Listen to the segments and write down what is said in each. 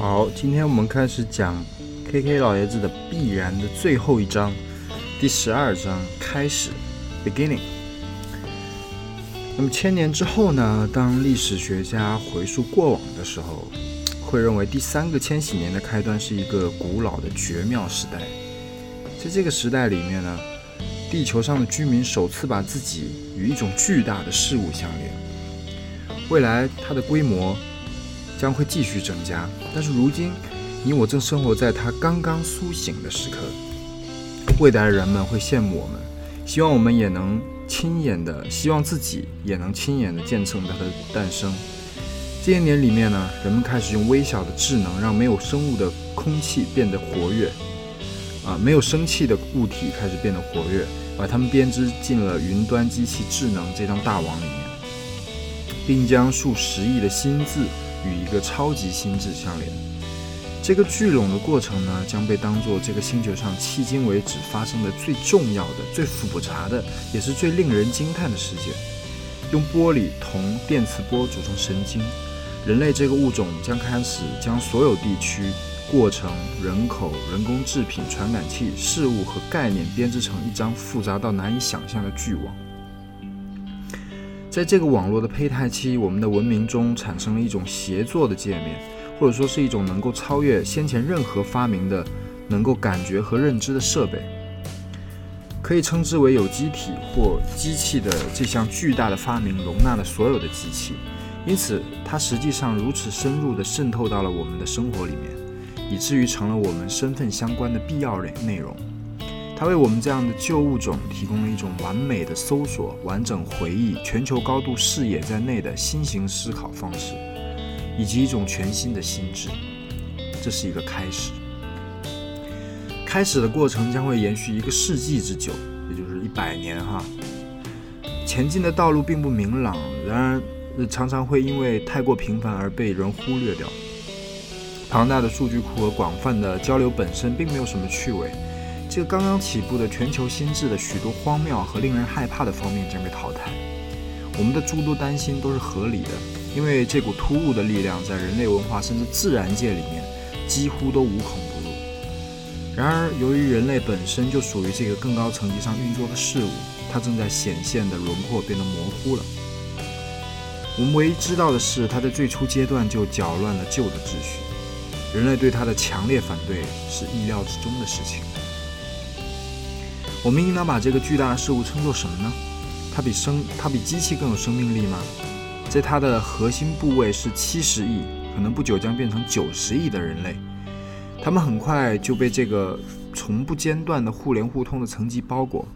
好，今天我们开始讲 KK 老爷子的必然的最后一章，第十二章开始，beginning。那么千年之后呢？当历史学家回溯过往的时候，会认为第三个千禧年的开端是一个古老的绝妙时代。在这个时代里面呢，地球上的居民首次把自己与一种巨大的事物相连。未来它的规模将会继续增加，但是如今你我正生活在它刚刚苏醒的时刻。未来的人们会羡慕我们，希望我们也能亲眼的，希望自己也能亲眼的见证它的诞生。这些年里面呢，人们开始用微小的智能让没有生物的空气变得活跃，啊，没有生气的物体开始变得活跃，把它们编织进了云端机器智能这张大网里面，并将数十亿的心智与一个超级心智相连。这个聚拢的过程呢，将被当作这个星球上迄今为止发生的最重要的、最复杂的，也是最令人惊叹的事件。用玻璃、铜、电磁波组成神经。人类这个物种将开始将所有地区、过程、人口、人工制品、传感器、事物和概念编织成一张复杂到难以想象的巨网。在这个网络的胚胎期，我们的文明中产生了一种协作的界面，或者说是一种能够超越先前任何发明的、能够感觉和认知的设备，可以称之为有机体或机器的这项巨大的发明，容纳了所有的机器。因此，它实际上如此深入地渗透到了我们的生活里面，以至于成了我们身份相关的必要内内容。它为我们这样的旧物种提供了一种完美的搜索、完整回忆、全球高度视野在内的新型思考方式，以及一种全新的心智。这是一个开始。开始的过程将会延续一个世纪之久，也就是一百年哈。前进的道路并不明朗，然而。常常会因为太过频繁而被人忽略掉。庞大的数据库和广泛的交流本身并没有什么趣味。这个刚刚起步的全球心智的许多荒谬和令人害怕的方面将被淘汰。我们的诸多担心都是合理的，因为这股突兀的力量在人类文化甚至自然界里面几乎都无孔不入。然而，由于人类本身就属于这个更高层级上运作的事物，它正在显现的轮廓变得模糊了。我们唯一知道的是，它在最初阶段就搅乱了旧的秩序。人类对它的强烈反对是意料之中的事情。我们应当把这个巨大的事物称作什么呢？它比生，它比机器更有生命力吗？在它的核心部位是七十亿，可能不久将变成九十亿的人类。他们很快就被这个从不间断的互联互通的层级包裹，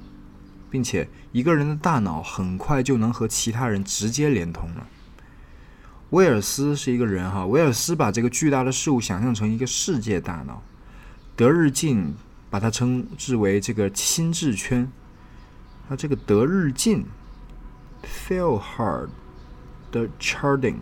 并且一个人的大脑很快就能和其他人直接连通了。威尔斯是一个人哈，威尔斯把这个巨大的事物想象成一个世界大脑。德日进把它称之为这个心智圈。它这个德日进 f e e l hard 的 charting，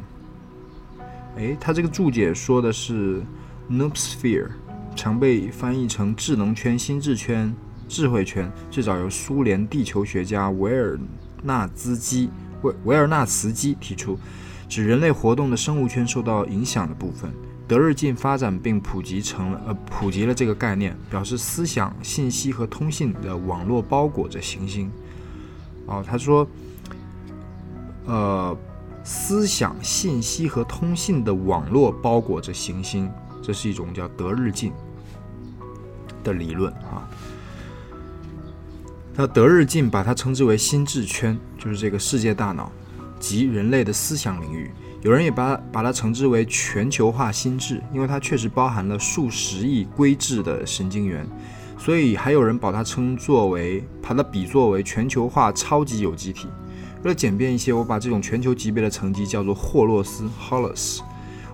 哎，它这个注解说的是 nosphere，常被翻译成智能圈、心智圈、智慧圈，最早由苏联地球学家维尔纳兹基维维尔纳茨基提出。指人类活动的生物圈受到影响的部分，德日进发展并普及成了呃普及了这个概念，表示思想、信息和通信的网络包裹着行星。哦，他说，呃，思想、信息和通信的网络包裹着行星，这是一种叫德日进的理论啊。那德日进把它称之为心智圈，就是这个世界大脑。及人类的思想领域，有人也把把它称之为全球化心智，因为它确实包含了数十亿规制的神经元，所以还有人把它称作为，把它比作为全球化超级有机体。为了简便一些，我把这种全球级别的层级叫做霍洛斯 （Holos）。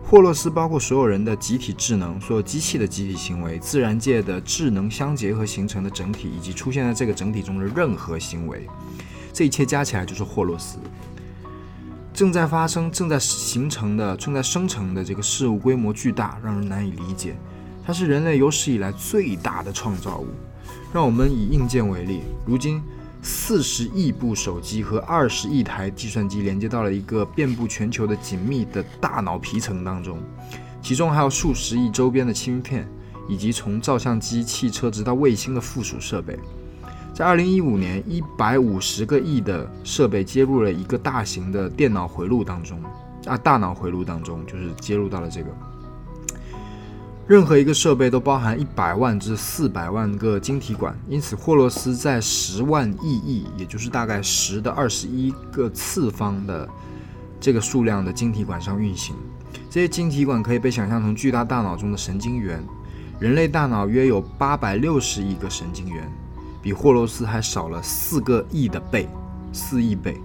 霍洛斯包括所有人的集体智能，所有机器的集体行为，自然界的智能相结合形成的整体，以及出现在这个整体中的任何行为，这一切加起来就是霍洛斯。正在发生、正在形成的、正在生成的这个事物规模巨大，让人难以理解。它是人类有史以来最大的创造物。让我们以硬件为例，如今四十亿部手机和二十亿台计算机连接到了一个遍布全球的紧密的大脑皮层当中。其中还有数十亿周边的芯片，以及从照相机、汽车直到卫星的附属设备。在二零一五年，一百五十个亿的设备接入了一个大型的电脑回路当中，啊，大脑回路当中就是接入到了这个。任何一个设备都包含一百万至四百万个晶体管，因此霍洛斯在十万亿亿，也就是大概十的二十一个次方的这个数量的晶体管上运行。这些晶体管可以被想象成巨大大脑中的神经元。人类大脑约有八百六十亿个神经元，比霍洛斯还少了四个亿的倍，四亿倍。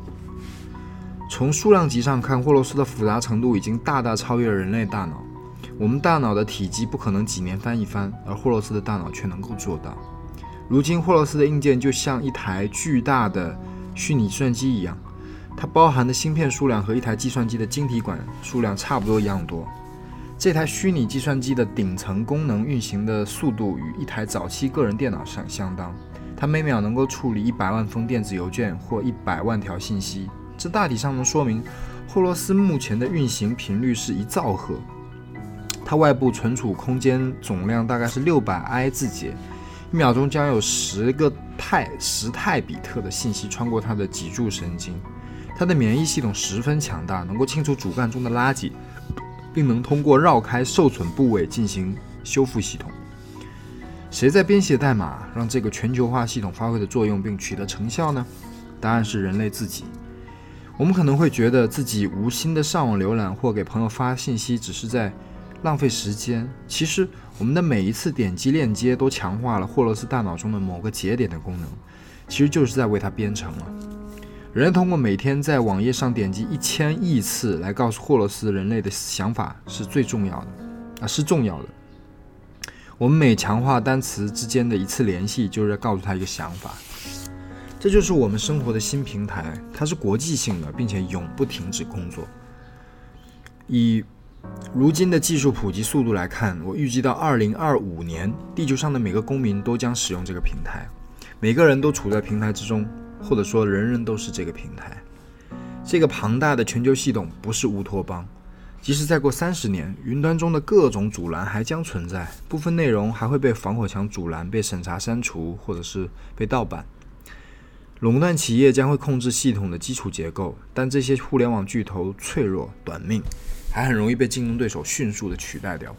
从数量级上看，霍洛斯的复杂程度已经大大超越了人类大脑。我们大脑的体积不可能几年翻一番，而霍洛斯的大脑却能够做到。如今，霍洛斯的硬件就像一台巨大的虚拟计算机一样，它包含的芯片数量和一台计算机的晶体管数量差不多一样多。这台虚拟计算机的顶层功能运行的速度与一台早期个人电脑上相当，它每秒能够处理一百万封电子邮件或一百万条信息。这大体上能说明，霍洛斯目前的运行频率是一兆赫。它外部存储空间总量大概是六百 I 字节，一秒钟将有十个泰十泰比特的信息穿过它的脊柱神经。它的免疫系统十分强大，能够清除主干中的垃圾，并能通过绕开受损部位进行修复系统。谁在编写代码，让这个全球化系统发挥的作用并取得成效呢？答案是人类自己。我们可能会觉得自己无心的上网浏览或给朋友发信息，只是在。浪费时间。其实，我们的每一次点击链接都强化了霍洛斯大脑中的某个节点的功能，其实就是在为它编程了。人类通过每天在网页上点击一千亿次来告诉霍洛斯人类的想法是最重要的啊，是重要的。我们每强化单词之间的一次联系，就是在告诉他一个想法。这就是我们生活的新平台，它是国际性的，并且永不停止工作。以如今的技术普及速度来看，我预计到二零二五年，地球上的每个公民都将使用这个平台，每个人都处在平台之中，或者说人人都是这个平台。这个庞大的全球系统不是乌托邦，即使再过三十年，云端中的各种阻拦还将存在，部分内容还会被防火墙阻拦、被审查删除，或者是被盗版。垄断企业将会控制系统的基础结构，但这些互联网巨头脆弱、短命。还很容易被竞争对手迅速的取代掉。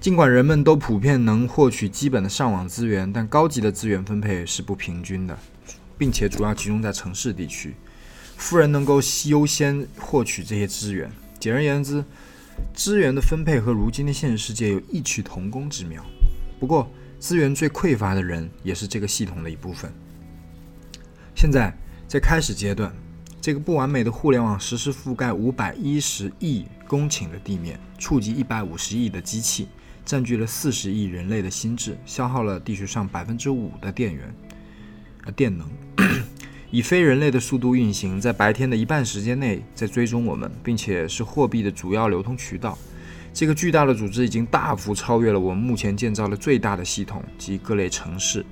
尽管人们都普遍能获取基本的上网资源，但高级的资源分配是不平均的，并且主要集中在城市地区。富人能够优先获取这些资源。简而言之，资源的分配和如今的现实世界有异曲同工之妙。不过，资源最匮乏的人也是这个系统的一部分。现在在开始阶段。这个不完美的互联网实时覆盖五百一十亿公顷的地面，触及一百五十亿的机器，占据了四十亿人类的心智，消耗了地球上百分之五的电源，呃，电能，以非人类的速度运行，在白天的一半时间内在追踪我们，并且是货币的主要流通渠道。这个巨大的组织已经大幅超越了我们目前建造的最大的系统及各类城市。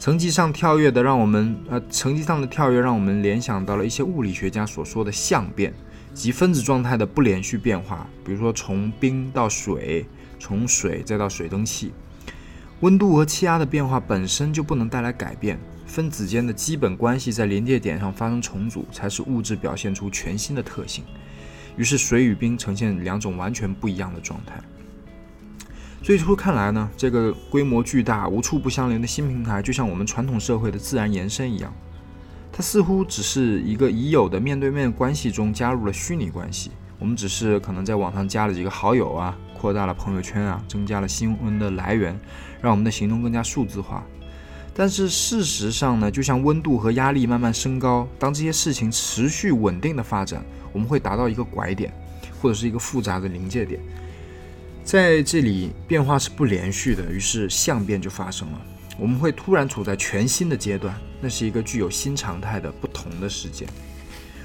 层级上跳跃的，让我们呃，层级上的跳跃让我们联想到了一些物理学家所说的相变，即分子状态的不连续变化。比如说，从冰到水，从水再到水蒸气，温度和气压的变化本身就不能带来改变。分子间的基本关系在临界点上发生重组，才是物质表现出全新的特性。于是，水与冰呈现两种完全不一样的状态。最初看来呢，这个规模巨大、无处不相连的新平台，就像我们传统社会的自然延伸一样。它似乎只是一个已有的面对面关系中加入了虚拟关系。我们只是可能在网上加了几个好友啊，扩大了朋友圈啊，增加了新闻的来源，让我们的行动更加数字化。但是事实上呢，就像温度和压力慢慢升高，当这些事情持续稳定的发展，我们会达到一个拐点，或者是一个复杂的临界点。在这里，变化是不连续的，于是相变就发生了。我们会突然处在全新的阶段，那是一个具有新常态的不同的世界。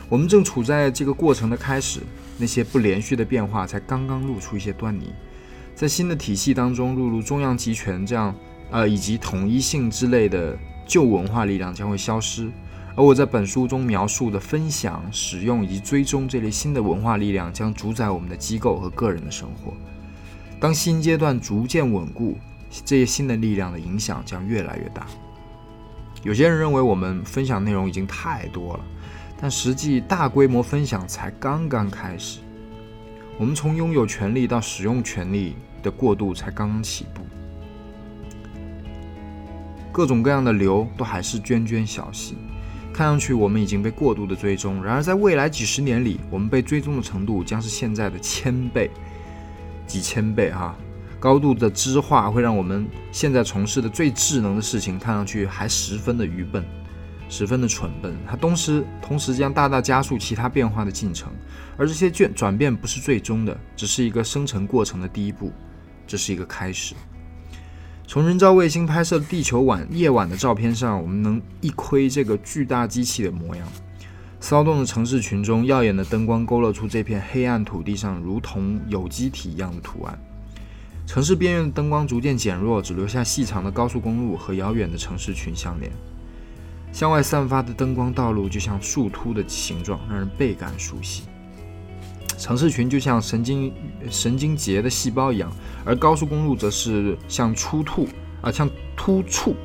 我们正处在这个过程的开始，那些不连续的变化才刚刚露出一些端倪。在新的体系当中，入入中央集权这样，呃，以及统一性之类的旧文化力量将会消失，而我在本书中描述的分享、使用以及追踪这类新的文化力量，将主宰我们的机构和个人的生活。当新阶段逐渐稳固，这些新的力量的影响将越来越大。有些人认为我们分享内容已经太多了，但实际大规模分享才刚刚开始。我们从拥有权利到使用权利的过渡才刚刚起步。各种各样的流都还是涓涓小溪，看上去我们已经被过度的追踪。然而，在未来几十年里，我们被追踪的程度将是现在的千倍、几千倍哈。高度的知化会让我们现在从事的最智能的事情看上去还十分的愚笨，十分的蠢笨。它同时同时将大大加速其他变化的进程，而这些转转变不是最终的，只是一个生成过程的第一步，这是一个开始。从人造卫星拍摄地球晚夜晚的照片上，我们能一窥这个巨大机器的模样。骚动的城市群中，耀眼的灯光勾勒出这片黑暗土地上如同有机体一样的图案。城市边缘的灯光逐渐减弱，只留下细长的高速公路和遥远的城市群相连。向外散发的灯光道路就像树突的形状，让人倍感熟悉。城市群就像神经神经节的细胞一样，而高速公路则是像突突啊，像突触，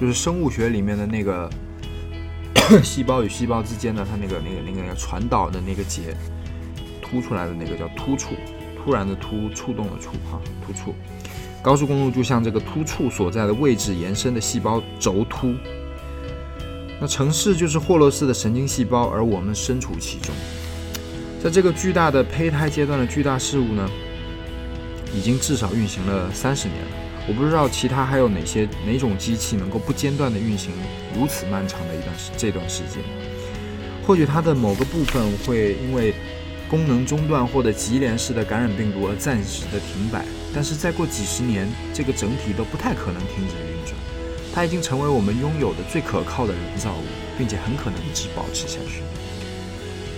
就是生物学里面的那个细胞与细胞之间的它那个那个那个传导的那个结突出来的那个叫突触。突然的突触动的触哈突触，高速公路就像这个突触所在的位置延伸的细胞轴突。那城市就是霍洛斯的神经细胞，而我们身处其中。在这个巨大的胚胎阶段的巨大事物呢，已经至少运行了三十年了。我不知道其他还有哪些哪种机器能够不间断的运行如此漫长的一段时这段时间。或许它的某个部分会因为。功能中断或者级联式的感染病毒而暂时的停摆，但是再过几十年，这个整体都不太可能停止运转。它已经成为我们拥有的最可靠的人造物，并且很可能一直保持下去。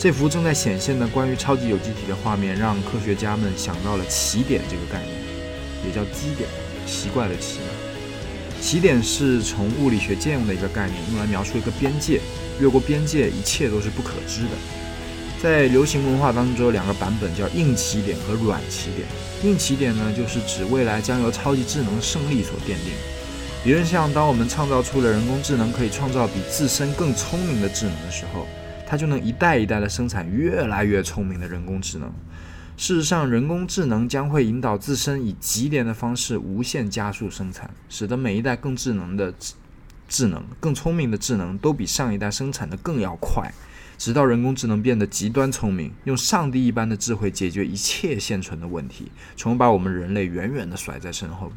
这幅正在显现的关于超级有机体的画面，让科学家们想到了起点这个概念，也叫基点，奇怪的奇。起点是从物理学借用的一个概念，用来描述一个边界，越过边界，一切都是不可知的。在流行文化当中，有两个版本，叫硬起点和软起点。硬起点呢，就是指未来将由超级智能胜利所奠定。理论上，当我们创造出了人工智能可以创造比自身更聪明的智能的时候，它就能一代一代的生产越来越聪明的人工智能。事实上，人工智能将会引导自身以极点的方式无限加速生产，使得每一代更智能的智能、更聪明的智能都比上一代生产的更要快。直到人工智能变得极端聪明，用上帝一般的智慧解决一切现存的问题，从而把我们人类远远地甩在身后。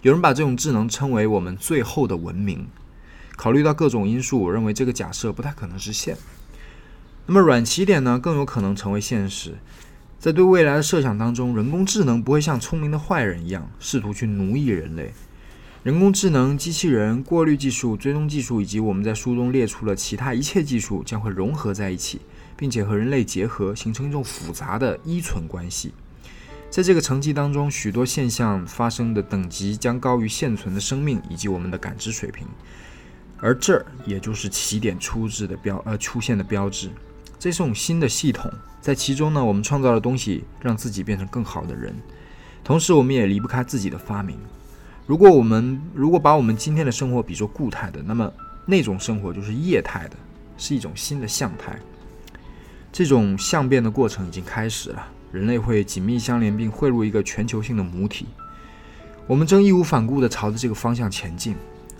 有人把这种智能称为我们最后的文明。考虑到各种因素，我认为这个假设不太可能实现。那么软起点呢？更有可能成为现实。在对未来的设想当中，人工智能不会像聪明的坏人一样试图去奴役人类。人工智能、机器人、过滤技术、追踪技术，以及我们在书中列出了其他一切技术，将会融合在一起，并且和人类结合，形成一种复杂的依存关系。在这个层级当中，许多现象发生的等级将高于现存的生命以及我们的感知水平，而这儿也就是起点出质的标呃出现的标志。这是种新的系统，在其中呢，我们创造了东西，让自己变成更好的人，同时我们也离不开自己的发明。如果我们如果把我们今天的生活比作固态的，那么那种生活就是液态的，是一种新的相态。这种相变的过程已经开始了，人类会紧密相连并汇入一个全球性的母体。我们正义无反顾地朝着这个方向前进。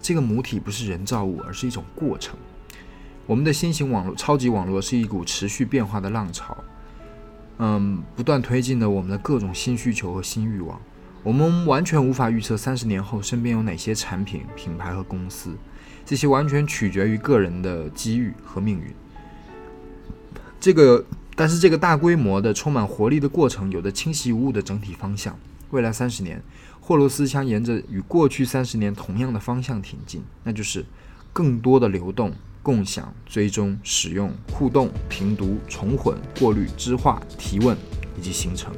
这个母体不是人造物，而是一种过程。我们的新型网络、超级网络是一股持续变化的浪潮，嗯，不断推进的我们的各种新需求和新欲望。我们完全无法预测三十年后身边有哪些产品、品牌和公司，这些完全取决于个人的机遇和命运。这个，但是这个大规模的、充满活力的过程有着清晰无误的整体方向。未来三十年，霍罗斯将沿着与过去三十年同样的方向挺进，那就是更多的流动、共享、追踪、使用、互动、评读、重混、过滤、知化、提问以及形成。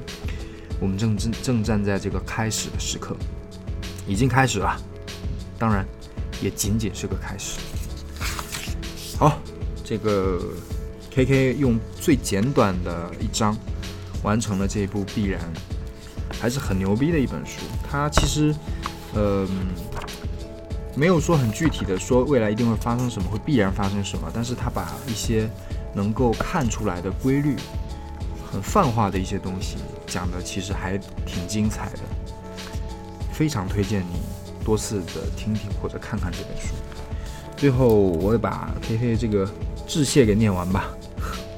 我们正正正站在这个开始的时刻，已经开始了，当然，也仅仅是个开始。好，这个 K K 用最简短的一章完成了这一部必然，还是很牛逼的一本书。它其实，呃，没有说很具体的说未来一定会发生什么，会必然发生什么，但是它把一些能够看出来的规律，很泛化的一些东西讲的其实还挺精彩的，非常推荐你多次的听听或者看看这本书。最后，我也把 K K 这个致谢给念完吧。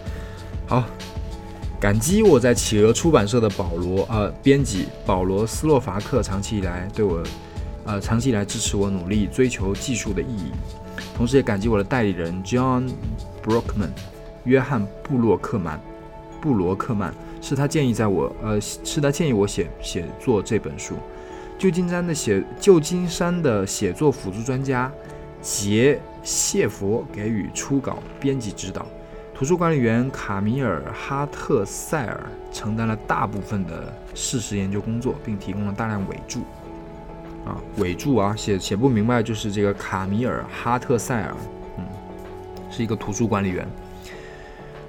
好，感激我在企鹅出版社的保罗呃编辑保罗斯洛伐克长期以来对我呃长期以来支持我努力追求技术的意义，同时也感激我的代理人 John Brookman 约翰布洛克曼布罗克曼是他建议在我呃是他建议我写写作这本书。旧金山的写旧金山的写作辅助专家。杰谢佛给予初稿编辑指导，图书管理员卡米尔哈特塞尔承担了大部分的事实研究工作，并提供了大量尾注。啊，尾注啊，写写不明白就是这个卡米尔哈特塞尔，嗯，是一个图书管理员。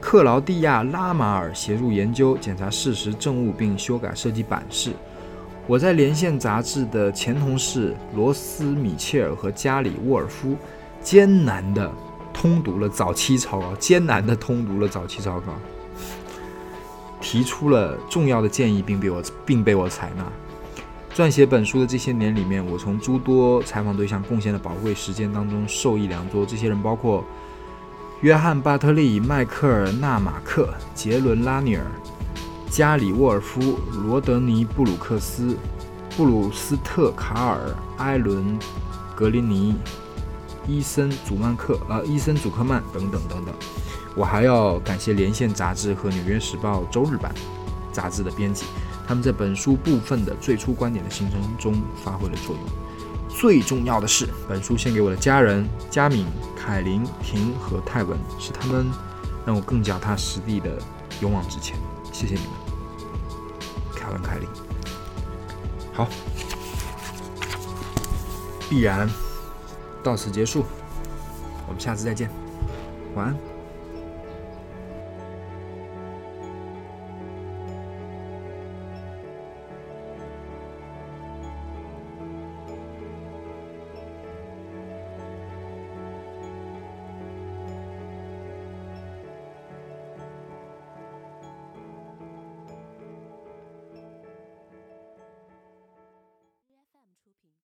克劳蒂亚拉马尔协助研究、检查事实证物，并修改设计版式。我在连线杂志的前同事罗斯米切尔和加里沃尔夫艰难地通读了早期草稿，艰难地通读了早期草稿，提出了重要的建议，并被我并被我采纳。撰写本书的这些年里面，我从诸多采访对象贡献的宝贵时间当中受益良多。这些人包括约翰·巴特利、迈克尔·纳马克、杰伦·拉尼尔。加里沃尔夫、罗德尼·布鲁克斯、布鲁斯特·卡尔、埃伦·格林尼、伊森·祖曼克、呃，伊森·祖克曼等等等等。我还要感谢《连线》杂志和《纽约时报》周日版杂志的编辑，他们在本书部分的最初观点的形成中发挥了作用。最重要的是，本书献给我的家人佳敏、凯琳、婷和泰文，是他们让我更脚踏实地的勇往直前。谢谢你们，凯文·凯利。好，必然到此结束，我们下次再见，晚安。